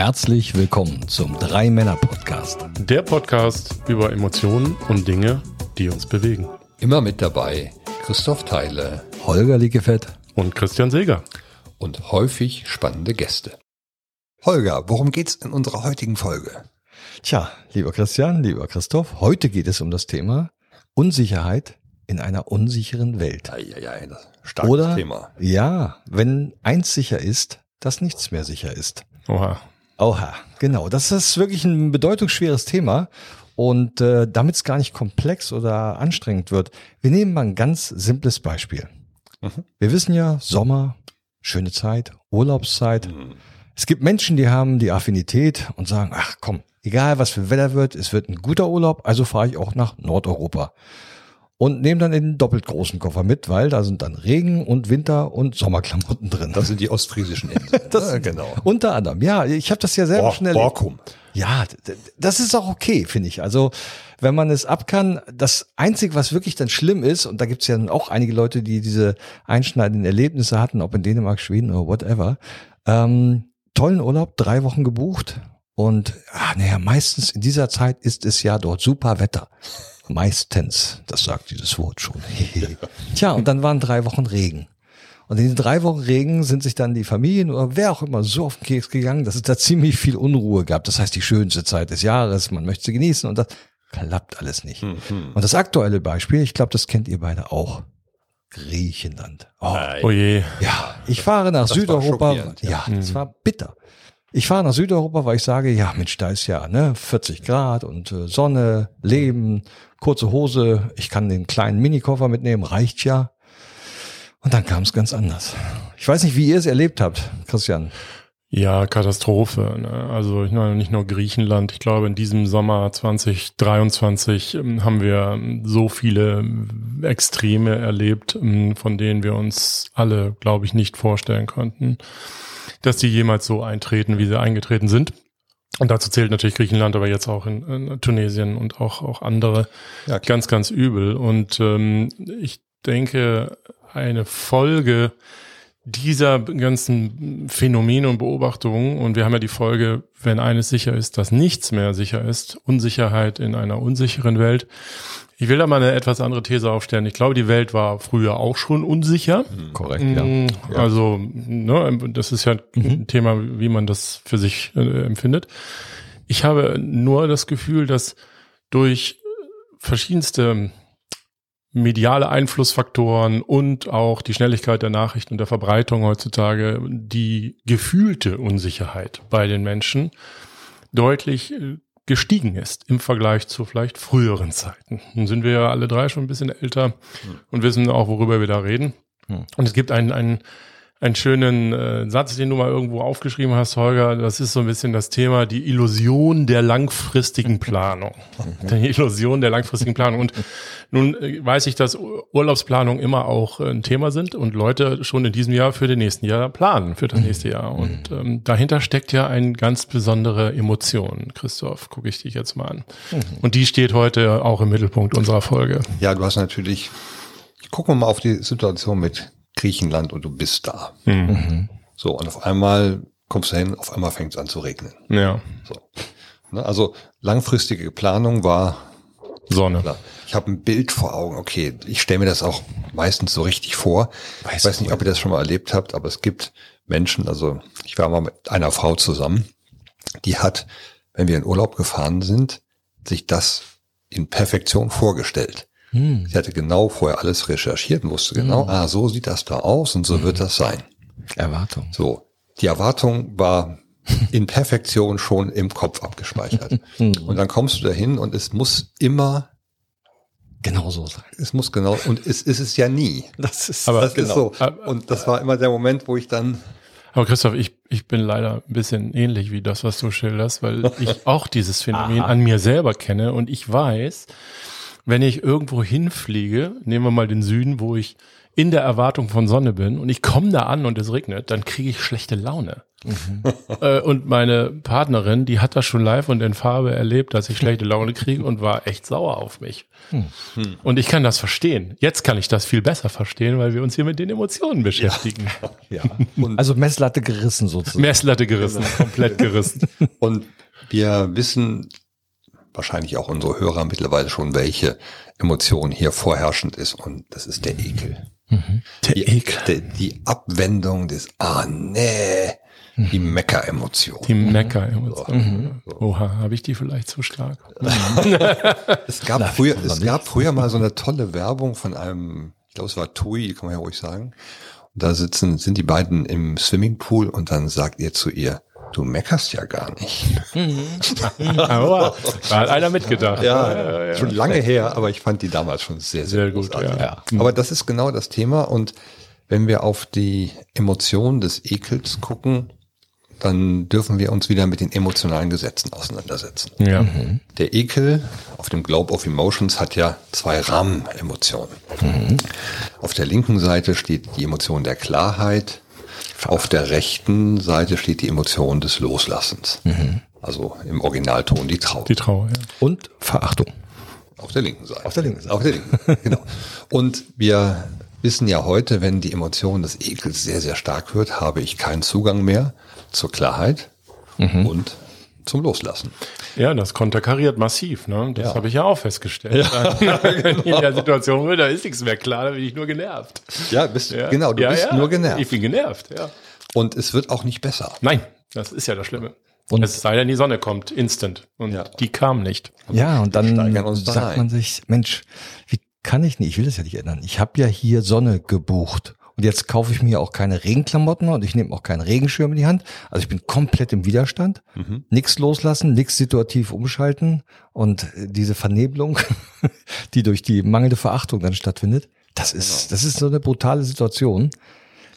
Herzlich willkommen zum Drei Männer Podcast. Der Podcast über Emotionen und Dinge, die uns bewegen. Immer mit dabei Christoph Theile Holger Lickefett Und Christian Seger. und häufig spannende Gäste. Holger, worum geht's in unserer heutigen Folge? Tja, lieber Christian, lieber Christoph, heute geht es um das Thema Unsicherheit in einer unsicheren Welt. Eieiei, das starkes Oder Thema. ja, wenn eins sicher ist, dass nichts mehr sicher ist. Oha. Oha, genau. Das ist wirklich ein bedeutungsschweres Thema. Und äh, damit es gar nicht komplex oder anstrengend wird, wir nehmen mal ein ganz simples Beispiel. Wir wissen ja, Sommer, schöne Zeit, Urlaubszeit. Es gibt Menschen, die haben die Affinität und sagen, ach komm, egal was für Wetter wird, es wird ein guter Urlaub, also fahre ich auch nach Nordeuropa. Und nehmen dann den doppelt großen Koffer mit, weil da sind dann Regen und Winter und Sommerklamotten drin. Das sind die ostfriesischen Inseln. Das- Ja, genau. Unter anderem, ja, ich habe das ja selber Bor schon erlebt. Borkum. Ja, das ist auch okay, finde ich. Also, wenn man es ab kann, das Einzige, was wirklich dann schlimm ist, und da gibt es ja auch einige Leute, die diese einschneidenden Erlebnisse hatten, ob in Dänemark, Schweden oder whatever, ähm, tollen Urlaub, drei Wochen gebucht und ah, naja, meistens in dieser Zeit ist es ja dort super Wetter. Meistens, das sagt dieses Wort schon. Tja, und dann waren drei Wochen Regen. Und in den drei Wochen Regen sind sich dann die Familien oder wer auch immer so auf den Keks gegangen, dass es da ziemlich viel Unruhe gab. Das heißt, die schönste Zeit des Jahres, man möchte sie genießen und das klappt alles nicht. Mhm. Und das aktuelle Beispiel, ich glaube, das kennt ihr beide auch. Griechenland. Oh, Oh je. ja, ich fahre nach war Südeuropa. schockierend, Ja, das war bitter. Ich fahre nach Südeuropa, weil ich sage, ja, Mensch, da ist ja ne, 40 Grad und äh, Sonne, Leben, kurze Hose, ich kann den kleinen Minikoffer mitnehmen, reicht ja. Und dann kam es ganz anders. Ich weiß nicht, wie ihr es erlebt habt, Christian. Ja, Katastrophe. Ne? Also ich meine, nicht nur Griechenland. Ich glaube, in diesem Sommer 2023 ähm, haben wir ähm, so viele ähm, Extreme erlebt, von denen wir uns alle, glaube ich, nicht vorstellen konnten, dass die jemals so eintreten, wie sie eingetreten sind. Und dazu zählt natürlich Griechenland, aber jetzt auch in, in Tunesien und auch, auch andere. Ja, ganz, ganz übel. Und ähm, ich denke, eine Folge dieser ganzen Phänomene und Beobachtungen, und wir haben ja die Folge, wenn eines sicher ist, dass nichts mehr sicher ist, Unsicherheit in einer unsicheren Welt. Ich will da mal eine etwas andere These aufstellen. Ich glaube, die Welt war früher auch schon unsicher. Korrekt, Mm, Also, ne, das ist ja ein Thema, wie man das für sich äh, empfindet. Ich habe nur das Gefühl, dass durch verschiedenste mediale Einflussfaktoren und auch die Schnelligkeit der Nachrichten und der Verbreitung heutzutage die gefühlte Unsicherheit bei den Menschen deutlich äh, gestiegen ist im Vergleich zu vielleicht früheren Zeiten. Nun sind wir ja alle drei schon ein bisschen älter und wissen auch, worüber wir da reden. Hm. Und es gibt einen, einen, einen schönen äh, Satz, den du mal irgendwo aufgeschrieben hast, Holger. Das ist so ein bisschen das Thema, die Illusion der langfristigen Planung. Die Illusion der langfristigen Planung. Und nun äh, weiß ich, dass Ur- Urlaubsplanung immer auch äh, ein Thema sind und Leute schon in diesem Jahr für den nächsten Jahr planen, für das nächste Jahr. Und ähm, dahinter steckt ja eine ganz besondere Emotion. Christoph, gucke ich dich jetzt mal an. Und die steht heute auch im Mittelpunkt unserer Folge. Ja, du hast natürlich, gucken wir mal auf die Situation mit Griechenland und du bist da. So, und auf einmal kommst du hin, auf einmal fängt es an zu regnen. Ja, So. Ne, Also langfristige Planung war Sonne. Klar. Ich habe ein Bild vor Augen. Okay, ich stelle mir das auch meistens so richtig vor. ich weiß nicht, ob ihr das schon mal erlebt habt, aber es gibt Menschen, also ich war mal mit einer Frau zusammen, die hat, wenn wir in Urlaub gefahren sind, sich das in Perfektion vorgestellt. Hm. Sie hatte genau vorher alles recherchiert und wusste genau, ah, so sieht das da aus und so wird das sein. Erwartung. So, die Erwartung war in Perfektion schon im Kopf abgespeichert. und dann kommst du dahin und es muss immer Genau so sein. Es muss genau, und es ist es ja nie. Das ist Aber- Das ist so. Und das war immer der Moment, wo ich dann, Aber Christoph, ich, ich bin leider ein bisschen ähnlich wie das, was du schilderst, weil ich auch dieses Phänomen an mir selber kenne und ich weiß, wenn ich irgendwo hinfliege, nehmen wir mal den Süden, wo ich in der Erwartung von Sonne bin und ich komme da an und es regnet, dann kriege ich schlechte Laune. Mhm. Äh, und meine Partnerin, die hat das schon live und in Farbe erlebt, dass ich schlechte Laune kriege und war echt sauer auf mich. Mhm. Und ich kann das verstehen. Jetzt kann ich das viel besser verstehen, weil wir uns hier mit den Emotionen beschäftigen. Ja. ja. also Messlatte gerissen sozusagen. Messlatte gerissen, komplett gerissen. Und wir wissen wahrscheinlich auch unsere Hörer mittlerweile schon, welche Emotion hier vorherrschend ist. Und das ist der Ekel. Mhm. Der die, Ekel. Die, die Abwendung des Ah, nee. Die Mecker-Emotion. Die Mecker-Emotion. Mhm. Oha, habe ich die vielleicht zu stark? es gab, früher, es gab früher mal so eine tolle Werbung von einem, ich glaube, es war Tui, kann man ja ruhig sagen. Und da sitzen, sind die beiden im Swimmingpool und dann sagt ihr zu ihr, Du meckerst ja gar nicht. aber da hat einer mitgedacht. Ja, ja, ja, schon lange her, aber ich fand die damals schon sehr, sehr, sehr gut. Ja. Aber das ist genau das Thema. Und wenn wir auf die Emotionen des Ekels gucken, dann dürfen wir uns wieder mit den emotionalen Gesetzen auseinandersetzen. Ja. Mhm. Der Ekel auf dem Globe of Emotions hat ja zwei Rahmenemotionen. Mhm. Auf der linken Seite steht die Emotion der Klarheit, auf der rechten Seite steht die Emotion des Loslassens. Mhm. Also im Originalton die Trauer. Die Trauer, ja. Und Verachtung. Auf der linken Seite. Auf der linken Seite. Auf der linken, genau. Und wir wissen ja heute, wenn die Emotion des Ekels sehr, sehr stark wird, habe ich keinen Zugang mehr zur Klarheit mhm. und zum Loslassen. Ja, das konterkariert massiv. Ne? Das ja. habe ich ja auch festgestellt. Ja. in der Situation, da ist nichts mehr klar, da bin ich nur genervt. Ja, bist, ja. genau, du bist nur genervt. Ich bin genervt, ja. Und es wird auch nicht besser. Nein, das ist ja das Schlimme. Und es sei denn, die Sonne kommt instant. Und ja. die kam nicht. Ja, und dann sagt man sich, Mensch, wie kann ich nicht, ich will das ja nicht ändern. Ich habe ja hier Sonne gebucht. Und jetzt kaufe ich mir auch keine Regenklamotten und ich nehme auch keinen Regenschirm in die Hand. Also ich bin komplett im Widerstand. Mhm. Nichts loslassen, nichts situativ umschalten. Und diese Vernebelung, die durch die mangelnde Verachtung dann stattfindet, das ist, genau. das ist so eine brutale Situation,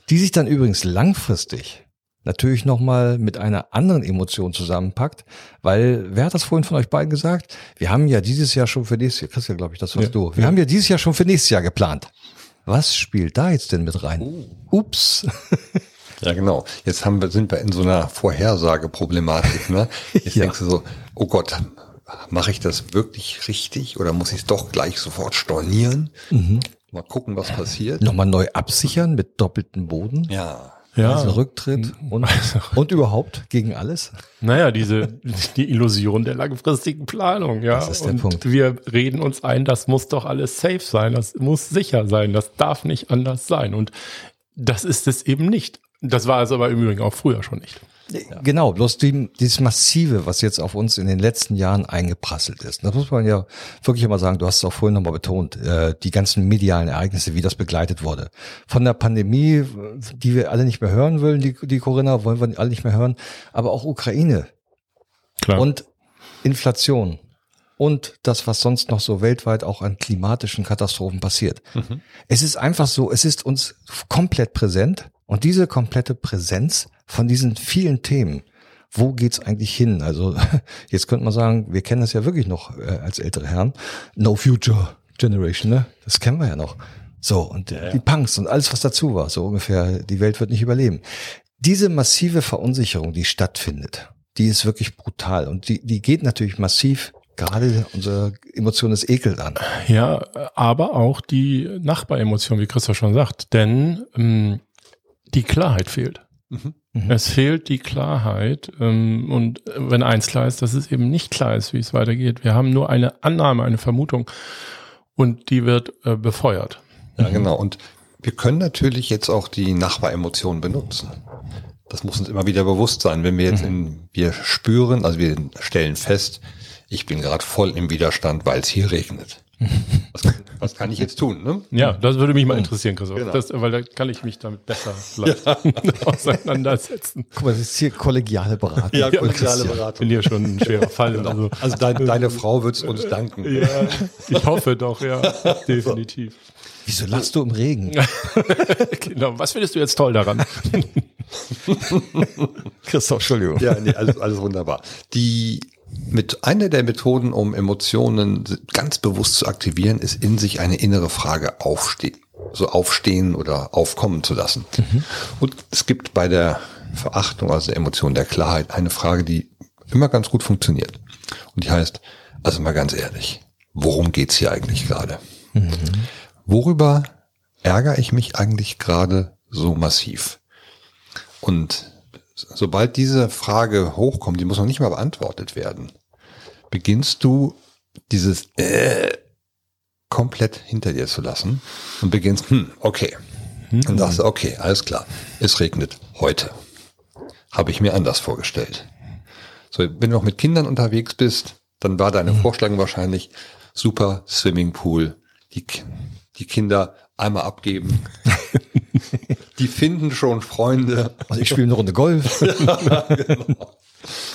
die sich dann übrigens langfristig natürlich nochmal mit einer anderen Emotion zusammenpackt, weil, wer hat das vorhin von euch beiden gesagt? Wir haben ja dieses Jahr schon für nächstes Jahr, Christian, glaube ich, das warst ja, du. Wir ja. haben ja dieses Jahr schon für nächstes Jahr geplant. Was spielt da jetzt denn mit rein? Uh. Ups. Ja, genau. Jetzt haben wir, sind wir in so einer Vorhersageproblematik. Ne? Jetzt ja. denkst du so, oh Gott, mache ich das wirklich richtig oder muss ich es doch gleich sofort stornieren? Mhm. Mal gucken, was passiert. Nochmal neu absichern mit doppeltem Boden. Ja. Ja. Also Rücktritt und, und überhaupt gegen alles. Naja, diese, die Illusion der langfristigen Planung, ja. Das ist der und Punkt. Wir reden uns ein, das muss doch alles safe sein, das muss sicher sein, das darf nicht anders sein. Und das ist es eben nicht. Das war es aber im Übrigen auch früher schon nicht. Genau, bloß die, dieses Massive, was jetzt auf uns in den letzten Jahren eingeprasselt ist. Das muss man ja wirklich immer sagen, du hast es auch vorhin nochmal betont, äh, die ganzen medialen Ereignisse, wie das begleitet wurde. Von der Pandemie, die wir alle nicht mehr hören wollen, die, die Corinna wollen wir alle nicht mehr hören, aber auch Ukraine. Klar. Und Inflation. Und das, was sonst noch so weltweit auch an klimatischen Katastrophen passiert. Mhm. Es ist einfach so, es ist uns komplett präsent. Und diese komplette Präsenz von diesen vielen Themen, wo geht's eigentlich hin? Also jetzt könnte man sagen, wir kennen das ja wirklich noch äh, als ältere Herren. No Future Generation, ne? Das kennen wir ja noch. So, und ja, ja. die Punks und alles, was dazu war, so ungefähr, die Welt wird nicht überleben. Diese massive Verunsicherung, die stattfindet, die ist wirklich brutal und die, die geht natürlich massiv gerade unsere Emotion des Ekels an. Ja, aber auch die Nachbaremotion, wie Christoph schon sagt, denn ähm, die Klarheit fehlt. Mhm. mhm. Es fehlt die Klarheit. Ähm, und wenn eins klar ist, dass es eben nicht klar ist, wie es weitergeht. Wir haben nur eine Annahme, eine Vermutung und die wird äh, befeuert. Ja, mhm. genau. Und wir können natürlich jetzt auch die Nachbaremotionen benutzen. Das muss uns immer wieder bewusst sein. Wenn wir jetzt mhm. in, wir spüren, also wir stellen fest, ich bin gerade voll im Widerstand, weil es hier regnet. Was, was, kann ich jetzt tun? Ne? Ja, das würde mich mal interessieren, Christoph. Genau. Das, weil da kann ich mich damit besser ja. auseinandersetzen. Guck mal, das ist hier kollegiale Beratung. Ja, kollegiale Beratung. Bin hier schon ein schwerer Fall. Genau. Also, also dein, deine Frau wird es uns danken. Ja, ich hoffe doch, ja, definitiv. Wieso lachst du im Regen? genau. Was findest du jetzt toll daran? Christoph, Entschuldigung. Ja, nee, alles, alles wunderbar. Die mit einer der Methoden, um Emotionen ganz bewusst zu aktivieren, ist in sich eine innere Frage aufstehen. so aufstehen oder aufkommen zu lassen. Und es gibt bei der Verachtung, also der Emotion der Klarheit, eine Frage, die immer ganz gut funktioniert. Und die heißt, also mal ganz ehrlich, worum geht's hier eigentlich gerade? Worüber ärgere ich mich eigentlich gerade so massiv? Und sobald diese Frage hochkommt, die muss noch nicht mal beantwortet werden, beginnst du dieses äh, komplett hinter dir zu lassen und beginnst, hm, okay. Und sagst okay, alles klar, es regnet heute. Habe ich mir anders vorgestellt. So, wenn du noch mit Kindern unterwegs bist, dann war deine Vorstellung wahrscheinlich super Swimmingpool, die, die Kinder einmal abgeben. die finden schon Freunde. Also ich spiele eine Runde Golf.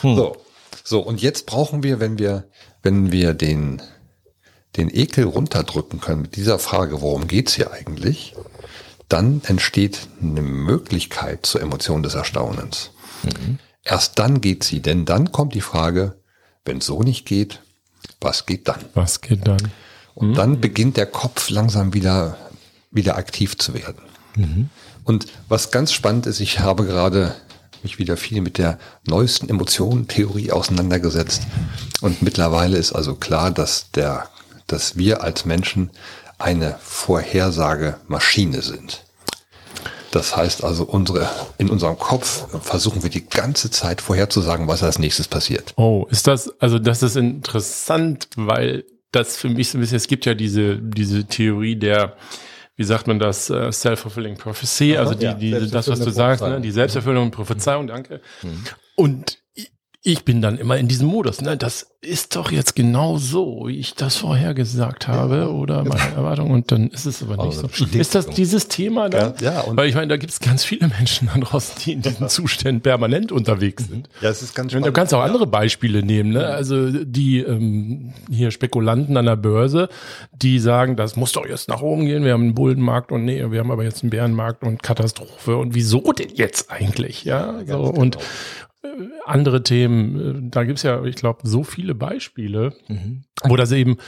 So, so und jetzt brauchen wir, wenn wir, wenn wir den den Ekel runterdrücken können mit dieser Frage, worum geht's hier eigentlich, dann entsteht eine Möglichkeit zur Emotion des Erstaunens. Erst dann geht sie, denn dann kommt die Frage, wenn es so nicht geht, was geht dann? Was geht dann? Und dann beginnt der Kopf langsam wieder, wieder aktiv zu werden. Und was ganz spannend ist, ich habe gerade mich wieder viel mit der neuesten Emotionentheorie auseinandergesetzt. Und mittlerweile ist also klar, dass der, dass wir als Menschen eine Vorhersagemaschine sind. Das heißt also, unsere, in unserem Kopf versuchen wir die ganze Zeit vorherzusagen, was als nächstes passiert. Oh, ist das, also das ist interessant, weil das für mich so ein bisschen, es gibt ja diese, diese Theorie der, wie sagt man das, äh, self-fulfilling prophecy, also die, ja, die, das, was du sagst, ne, die selbsterfüllende Prophezeiung, danke. Und ich- bin dann immer in diesem Modus, ne, das ist doch jetzt genau so, wie ich das vorher gesagt habe oder meine Erwartung und dann ist es aber nicht Also so. Ist das dieses Thema dann? Ja, ja, Weil ich meine, da gibt es ganz viele Menschen da draußen, die in diesen Zuständen permanent unterwegs sind. Ja, es ist ganz Und du kannst auch andere Beispiele nehmen, ne? Also die ähm, hier Spekulanten an der Börse, die sagen, das muss doch jetzt nach oben gehen. Wir haben einen Bullenmarkt und nee, wir haben aber jetzt einen Bärenmarkt und Katastrophe. Und wieso denn jetzt eigentlich? Ja, so und äh, andere Themen, äh, da gibt's ja, ich glaube, so viele Beispiele, wo das eben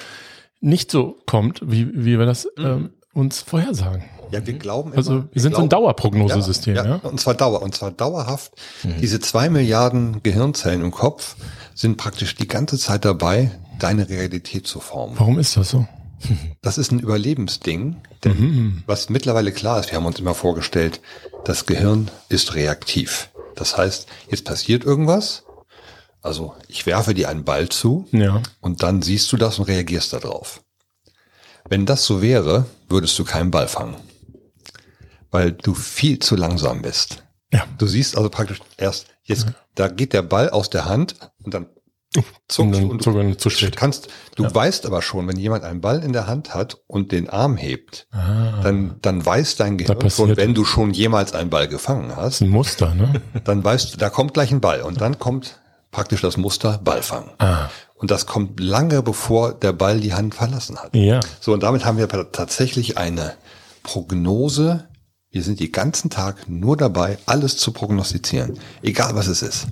nicht so kommt, wie, wie wir das ähm, uns vorhersagen. Ja, wir glauben Also immer, wir sind so ein glauben- Dauerprognosesystem, ja. ja, Und zwar Dauer, und zwar dauerhaft. Diese zwei Milliarden Gehirnzellen im Kopf sind praktisch die ganze Zeit dabei, deine Realität zu formen. Warum ist das so? Das ist ein Überlebensding, denn was mittlerweile klar ist, wir haben uns immer vorgestellt, das Gehirn ist reaktiv. Das heißt, jetzt passiert irgendwas, also ich werfe dir einen Ball zu Ja. und dann siehst du das und reagierst darauf. Wenn das so wäre, würdest du keinen Ball fangen, weil du viel zu langsam bist. Ja. Du siehst also praktisch erst, jetzt, da geht der Ball aus der Hand und dann zuckt Und und du zu spät. kannst, du weißt aber schon, wenn jemand einen Ball in der Hand hat und den Arm hebt, Ah. dann, dann weiß dein Gehirn schon, wenn du schon jemals einen Ball gefangen hast, ein Muster, ne? dann weißt du, da kommt gleich ein Ball und dann kommt praktisch das Muster Ballfang. Ah. Und das kommt lange bevor der Ball die Hand verlassen hat. Ja. So, und damit haben wir tatsächlich eine Prognose. Wir sind den ganzen Tag nur dabei, alles zu prognostizieren. Egal was es ist.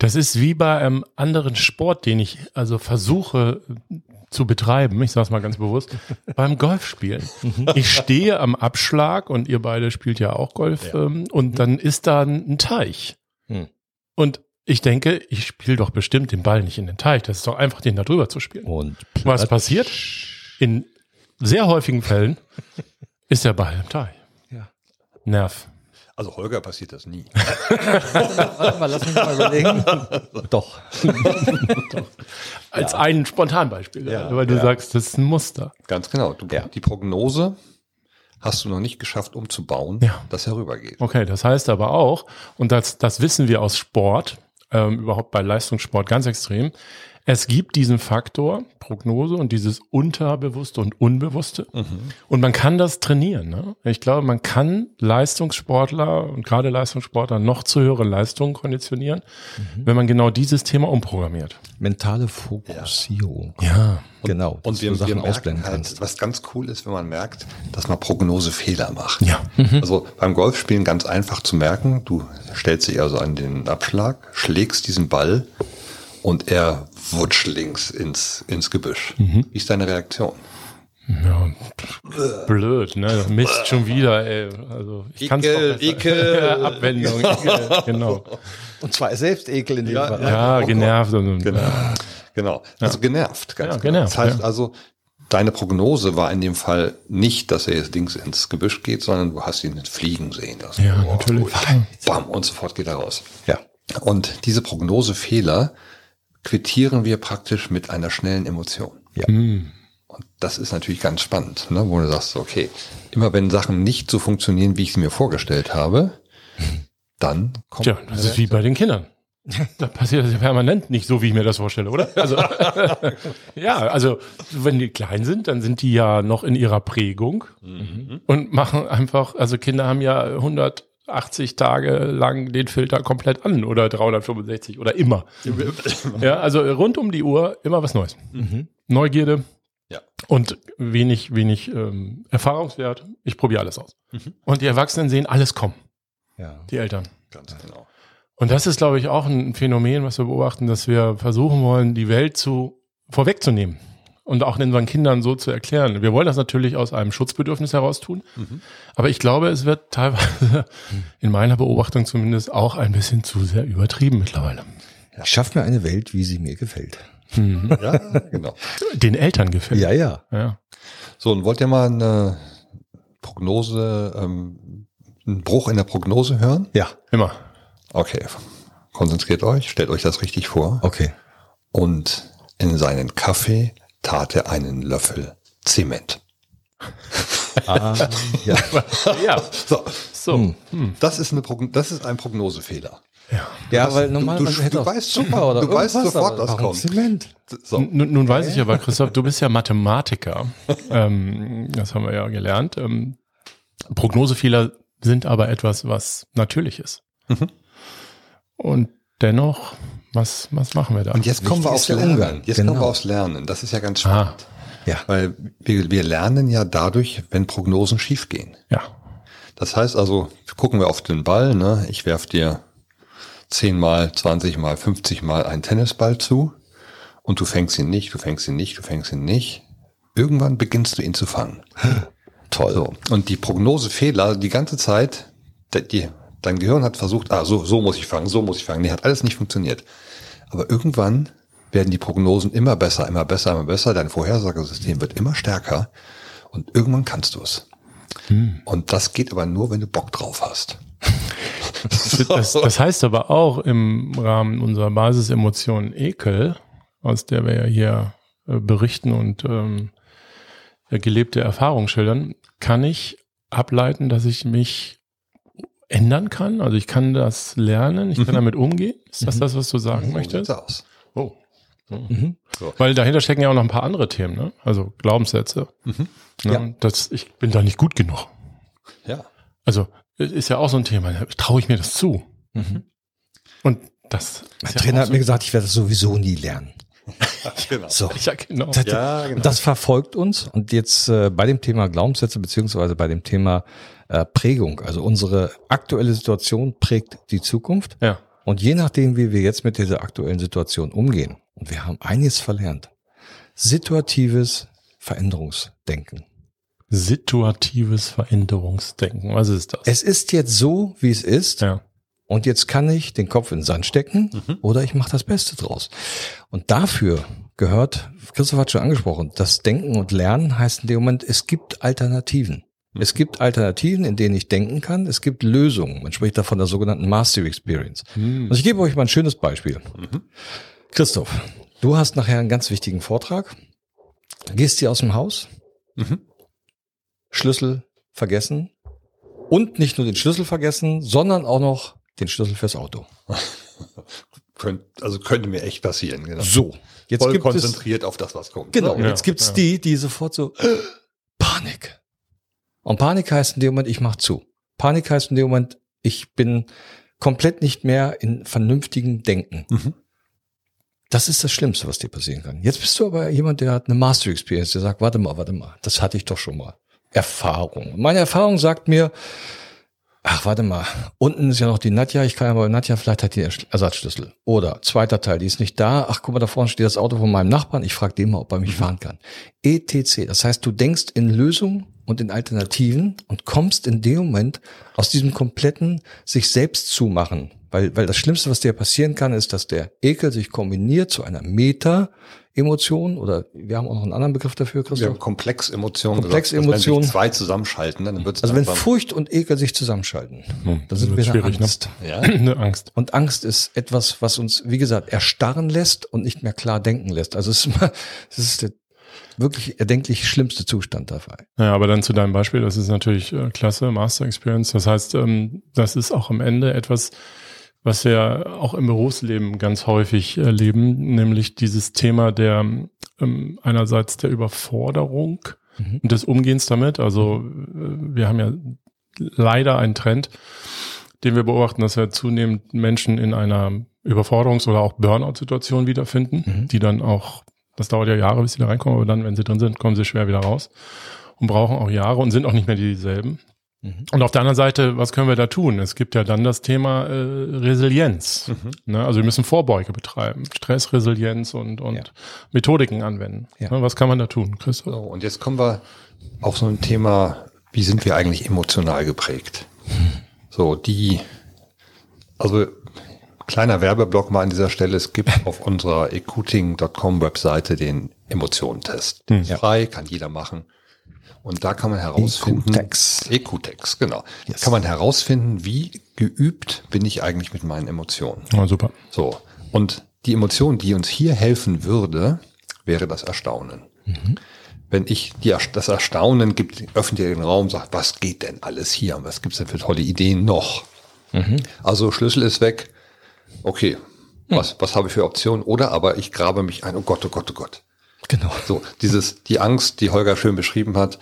Das ist wie bei einem anderen Sport, den ich also versuche äh, zu betreiben, ich sage es mal ganz bewusst, beim Golfspielen. Ich stehe am Abschlag und ihr beide spielt ja auch Golf ähm, und dann ist da ein ein Teich. Hm. Und ich denke, ich spiele doch bestimmt den Ball nicht in den Teich. Das ist doch einfach, den da drüber zu spielen. Und Was passiert? In sehr häufigen Fällen ist der Ball im Teich. Ja. Nerv. Also Holger passiert das nie. Warte mal, lass mich mal überlegen. Doch. Als ein Spontanbeispiel, Ja, weil du ja. sagst, das ist ein Muster. Ganz genau. Du, Ja. Die Prognose hast du noch nicht geschafft, umzubauen, Ja. dass er rübergeht. Okay, das heißt aber auch, und das, das wissen wir aus Sport, ähm, überhaupt bei Leistungssport ganz extrem, es gibt diesen Faktor Prognose und dieses Unterbewusste und Unbewusste. Und man kann das trainieren. Ne? Ich glaube, man kann Leistungssportler und gerade Leistungssportler noch zu höheren Leistungen konditionieren, wenn man genau dieses Thema umprogrammiert. Mentale Fokussierung. Ja. Genau. Und wir, du wir Sachen merken ausblenden halt, was ganz cool ist, wenn man merkt, dass man Prognosefehler macht. Ja. Also beim Golfspielen ganz einfach zu merken, du stellst dich also an den Abschlag, schlägst diesen Ball und er wutscht links ins, ins Gebüsch. Wie ist deine Reaktion? Ja, blöd, ne? Mist schon wieder, ey. Also ich doch besser. Ekel. Abwendung, Ekel, genau. Und zwar Selbstekel in dem Ja, Fall. Ja, genervt. Und, Genau. Genau. Also genervt, ganz Ja, genau. genervt, Das heißt ja. also, deine Prognose war in dem Fall nicht, dass er jetzt links ins Gebüsch geht, sondern du hast ihn fliegen sehen. Das, Ja, natürlich. Bam, und sofort geht er raus. Ja. Und diese Prognosefehler quittieren wir praktisch mit einer schnellen Emotion. Hm. Und das ist natürlich ganz spannend, ne? wo du sagst, okay, immer wenn Sachen nicht so funktionieren, wie ich sie mir vorgestellt habe, dann kommt Tja, das ist wie bei den Kindern. Da passiert das ja permanent nicht so, wie ich mir das vorstelle, oder? Also, ja, also wenn die klein sind, dann sind die ja noch in ihrer Prägung und machen einfach, also Kinder haben ja 180 Tage lang den Filter komplett an oder 365 oder immer. Ja, also rund um die Uhr immer was Neues. Neugierde Ja. und wenig, wenig ähm, Erfahrungswert. Ich probiere alles aus. Und die Erwachsenen sehen alles kommen, ja. die Eltern. ganz genau. Und das ist, glaube ich, auch ein Phänomen, was wir beobachten, dass wir versuchen wollen, die Welt zu vorwegzunehmen und auch unseren Kindern so zu erklären. Wir wollen das natürlich aus einem Schutzbedürfnis heraus tun, aber ich glaube, es wird teilweise in meiner Beobachtung zumindest auch ein bisschen zu sehr übertrieben mittlerweile. Ich schaffe mir eine Welt, wie sie mir gefällt. Ja, genau. Den Eltern gefällt. Ja, ja. ja. So, und wollt ihr mal eine Prognose, ähm, einen Bruch in der Prognose hören? Ja, Immer. Okay, konzentriert euch, stellt euch das richtig vor. okay. Und in seinen Kaffee tat er einen Löffel Zement. Ah, ja. Ja, So, so. das ist, eine Progn das ist ein Prognosefehler. ja, weil du- normalerweise du- hätte du auch weißt sofort- oder du weißt irgendwas, sofort, was kommt. Zement. So, Nun, nun weiß ich aber, Christoph, du bist ja Mathematiker. ähm, das haben wir ja gelernt. Ähm, Prognosefehler sind aber etwas, was natürlich ist. Mhm. Und dennoch, was, was machen wir da? und jetzt kommen wir Wichtig aufs ist der Lernen. Umgang. Jetzt Genau. kommen wir aufs Lernen. Das ist ja ganz Ah, spannend. Ja. Weil wir, wir lernen ja dadurch, wenn Prognosen schiefgehen. ja. Das heißt also, gucken wir auf den Ball, ne? ich werf dir 10 mal, 20 mal, 50 mal einen Tennisball zu und du fängst ihn nicht, du fängst ihn nicht, du fängst ihn nicht. Irgendwann beginnst du ihn zu fangen. Toll. So. Und die Prognosefehler die ganze Zeit, die, dein Gehirn hat versucht, ah, so, so muss ich fangen, so muss ich fangen. Nee, hat alles nicht funktioniert. Aber irgendwann werden die Prognosen immer besser, immer besser, immer besser. Dein Vorhersagesystem wird immer stärker und irgendwann kannst du es. Und das geht aber nur, wenn du Bock drauf hast. Das, das heißt aber auch im Rahmen unserer Basisemotion Ekel, aus der wir ja hier äh, berichten und ähm, gelebte Erfahrungen schildern, kann ich ableiten, dass ich mich ändern kann. Also ich kann das lernen, ich kann damit umgehen. Ist das das, was du sagen So möchtest? sieht's aus. Oh. Mhm. Weil dahinter stecken ja auch noch ein paar andere Themen, ne? Also Glaubenssätze. Ne? Ja. Das, ich bin da nicht gut genug. Ja. Also ist ja auch so ein Thema. Traue ich mir das zu? Und das Mein ja Trainer auch hat so- mir gesagt, ich werde das sowieso nie lernen. Genau. So. Ja, genau. Das, Ja, genau. das verfolgt uns und jetzt äh, bei dem Thema Glaubenssätze beziehungsweise bei dem Thema äh, Prägung. Also unsere aktuelle Situation prägt die Zukunft Ja. und je nachdem, wie wir jetzt mit dieser aktuellen Situation umgehen, und wir haben einiges verlernt, situatives Veränderungsdenken. Situatives Veränderungsdenken. Was ist das? Es ist jetzt so, wie es ist. ja. Und jetzt kann ich den Kopf in den Sand stecken oder ich mache das Beste draus. Und dafür gehört, Christoph hat schon angesprochen, das Denken und Lernen heißt in dem Moment, es gibt Alternativen. Es gibt Alternativen, in denen ich denken kann. Es gibt Lösungen. Man spricht da von der sogenannten Mastery Experience. Hm. Also ich gebe euch mal ein schönes Beispiel. Christoph, du hast nachher einen ganz wichtigen Vortrag. Gehst hier aus dem Haus, Mhm. Schlüssel vergessen und nicht nur den Schlüssel vergessen, sondern auch noch den Schlüssel fürs Auto. Könnt, also könnte mir echt passieren. Genau. So, jetzt Voll gibt es konzentriert auf das, was kommt. genau, Ja, jetzt gibt's ja. die, die sofort so Panik. Und Panik heißt in dem Moment, ich mach zu. Panik heißt in dem Moment, ich bin komplett nicht mehr in vernünftigem Denken. Mhm. Das ist das Schlimmste, was dir passieren kann. Jetzt bist du aber jemand, der hat eine Master Experience, der sagt, warte mal, warte mal, das hatte ich doch schon mal. Erfahrung. Meine Erfahrung sagt mir, ach, warte mal, unten ist ja noch die Nadja, ich kann ja bei Nadja, vielleicht hat die Ersatzschlüssel. Oder zweiter Teil, die ist nicht da, ach, guck mal, da vorne steht das Auto von meinem Nachbarn, ich frage den mal, ob er mich mhm. fahren kann. ETC, das heißt, du denkst in Lösungen und in Alternativen und kommst in dem Moment aus diesem kompletten sich selbst zumachen. Weil, weil das Schlimmste, was dir passieren kann, ist, dass der Ekel sich kombiniert zu einer Meta- Emotion oder wir haben auch noch einen anderen Begriff dafür, Christoph. Ja, Komplexemotionen. Komplexemotionen. Wenn zwei zusammenschalten, dann wird's Also wenn Furcht und Ekel sich zusammenschalten, hm, dann sind wir schwierig, Angst. Ne? Ja? eine Angst. Und Angst ist etwas, was uns, wie gesagt, erstarren lässt und nicht mehr klar denken lässt. Also es ist, es ist der wirklich erdenklich schlimmste Zustand dabei. Ja, aber dann zu deinem Beispiel, das ist natürlich äh, klasse, Master Experience. Das heißt, ähm, das ist auch am Ende etwas, was wir auch im Berufsleben ganz häufig erleben, nämlich dieses Thema der ähm, einerseits der Überforderung mhm. und des Umgehens damit. Also äh, wir haben ja leider einen Trend, den wir beobachten, dass wir zunehmend Menschen in einer Überforderungs- oder auch Burnout-Situation wiederfinden, mhm. die dann auch, das dauert ja Jahre, bis sie da reinkommen, aber dann, wenn sie drin sind, kommen sie schwer wieder raus und brauchen auch Jahre und sind auch nicht mehr dieselben. Mhm. Und auf der anderen Seite, was können wir da tun? Es gibt ja dann das Thema äh, Resilienz. Mhm. Ne? Also wir müssen Vorbeuge betreiben, Stressresilienz und, und ja. Methodiken anwenden. Ja. Ne? Was kann man da tun, Christoph? So, und jetzt kommen wir auf so ein Thema, wie sind wir eigentlich emotional geprägt? So, die, also kleiner Werbeblock mal an dieser Stelle. Es gibt auf unserer ecuting.com Webseite den Emotionentest. Hm. Frei, kann jeder machen. Und da kann man herausfinden. EQTEX. EQTEX, genau. Yes. Kann man herausfinden, wie geübt bin ich eigentlich mit meinen Emotionen. Ja, super. So. Und die Emotion, die uns hier helfen würde, wäre das Erstaunen. Mhm. Wenn ich die, das Erstaunen gibt, öffnet ihr den Raum, sagt, was geht denn alles hier? Was gibt's denn für tolle Ideen noch? Mhm. Also Schlüssel ist weg. Okay. Mhm. Was, was habe ich für Optionen? Oder aber ich grabe mich ein, oh Gott, oh Gott, oh Gott. Genau. So, dieses, die Angst, die Holger schön beschrieben hat,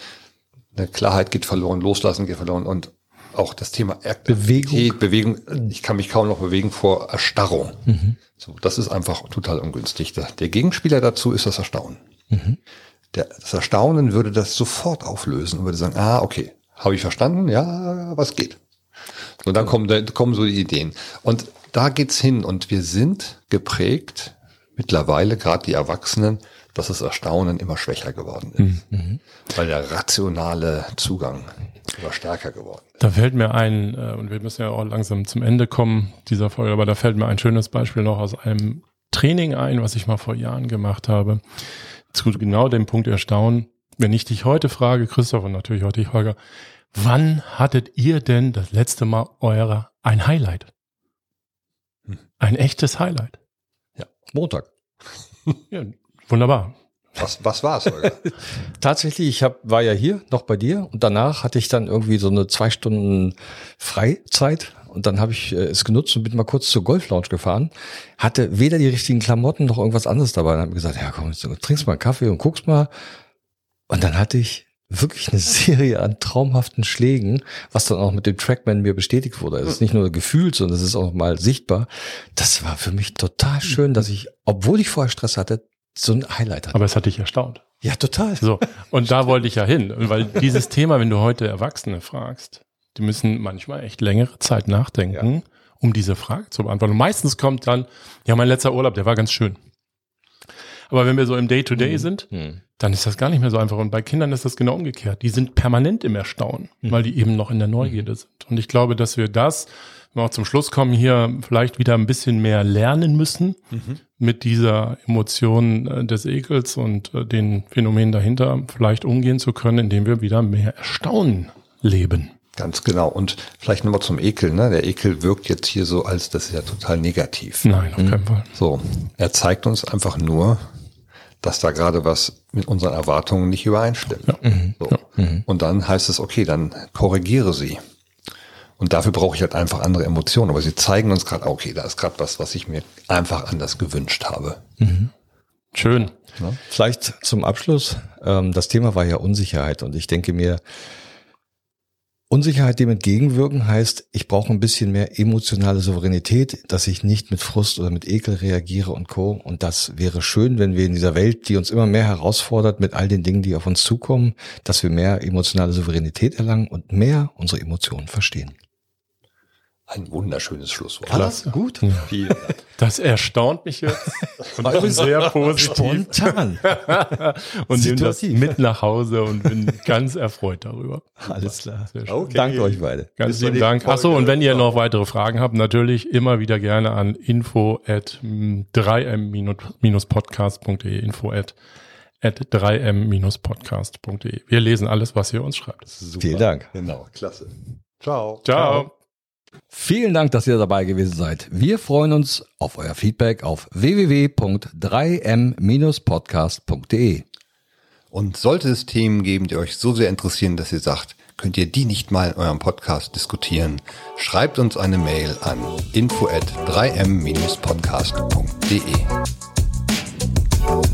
eine Klarheit geht verloren, Loslassen geht verloren und auch das Thema Bewegung. Bewegung, ich kann mich kaum noch bewegen vor Erstarrung. Mhm. So, das ist einfach total ungünstig. Der Gegenspieler dazu ist das Erstaunen. Mhm. Der, das Erstaunen würde das sofort auflösen und würde sagen, ah, okay, habe ich verstanden, ja, was geht. Und dann kommen, dann kommen so die Ideen. Und da geht's hin und wir sind geprägt, mittlerweile, gerade die Erwachsenen, dass das Erstaunen immer schwächer geworden ist. Mhm. Weil der rationale Zugang immer stärker geworden ist. Da fällt mir ein, äh, und wir müssen ja auch langsam zum Ende kommen dieser Folge, aber da fällt mir ein schönes Beispiel noch aus einem Training ein, was ich mal vor Jahren gemacht habe. Zu genau dem Punkt Erstaunen. Wenn ich dich heute frage, Christoph und natürlich heute ich, Holger, wann hattet ihr denn das letzte Mal eurer ein Highlight? Hm. Ein echtes Highlight? Ja, Montag. ja, Wunderbar. Was, was war's? Tatsächlich, ich hab, war ja hier noch bei dir und danach hatte ich dann irgendwie so eine zwei Stunden Freizeit und dann habe ich äh, es genutzt und bin mal kurz zur Golf Lounge gefahren. Hatte weder die richtigen Klamotten noch irgendwas anderes dabei. Und habe gesagt, ja komm, trinkst mal einen Kaffee und guckst mal. Und dann hatte ich wirklich eine Serie an traumhaften Schlägen, was dann auch mit dem Trackman mir bestätigt wurde. Es ist nicht nur gefühlt, sondern es ist auch mal sichtbar. Das war für mich total schön, dass ich, obwohl ich vorher Stress hatte, so ein Highlight hat. Aber es hat dich erstaunt. Ja, total. So. Und da wollte ich ja hin, weil dieses Thema, wenn du heute Erwachsene fragst, die müssen manchmal echt längere Zeit nachdenken, ja. um diese Frage zu beantworten. Und meistens kommt dann, ja, mein letzter Urlaub, der war ganz schön. Aber wenn wir so im Day-to-Day -Day mhm. sind, mhm. Dann ist das gar nicht mehr so einfach. Und bei Kindern ist das genau umgekehrt. Die sind permanent im Erstaunen, mhm. weil die eben noch in der Neugierde mhm. sind. Und ich glaube, dass wir das wenn wir auch zum Schluss kommen, hier vielleicht wieder ein bisschen mehr lernen müssen mhm. mit dieser Emotion äh, des Ekels und äh, den Phänomenen dahinter vielleicht umgehen zu können, indem wir wieder mehr Erstaunen leben. Ganz genau. Und vielleicht nochmal zum Ekel. Ne? Der Ekel wirkt jetzt hier so, als das ist ja total negativ. Nein, auf keinen Fall. So, er zeigt uns einfach nur, dass da gerade was mit unseren Erwartungen nicht übereinstimmt. Ja. So. Ja. Mhm. Und dann heißt es, okay, dann korrigiere sie. Und dafür brauche ich halt einfach andere Emotionen. Aber sie zeigen uns gerade, okay, da ist gerade was, was ich mir einfach anders gewünscht habe. Mhm. Schön. Ja. Vielleicht zum Abschluss. Ähm, das Thema war ja Unsicherheit. Und ich denke mir, Unsicherheit dem entgegenwirken heißt, ich brauche ein bisschen mehr emotionale Souveränität, dass ich nicht mit Frust oder mit Ekel reagiere und co. Und das wäre schön, wenn wir in dieser Welt, die uns immer mehr herausfordert mit all den Dingen, die auf uns zukommen, dass wir mehr emotionale Souveränität erlangen und mehr unsere Emotionen verstehen. Ein wunderschönes Schlusswort. Klasse. Gut. Vielen Dank. Das erstaunt mich jetzt. Und ich bin sehr positiv Spontan. und nehme das mit nach Hause und bin ganz erfreut darüber. Alles klar. Sehr schön. Okay. Danke euch beide. Ganz lieben Dank. Ach so, Folge. und wenn ihr noch weitere Fragen habt, natürlich immer wieder gerne an info at 3m-podcast.de info at, at 3m-podcast.de. Wir lesen alles, was ihr uns schreibt. Super. Vielen Dank. Genau, klasse. Ciao. Ciao. Vielen Dank, dass ihr dabei gewesen seid. Wir freuen uns auf euer Feedback auf www.3m-podcast.de. Und sollte es Themen geben, die euch so sehr interessieren, dass ihr sagt, könnt ihr die nicht mal in eurem Podcast diskutieren, schreibt uns eine Mail an info at 3m-podcast.de.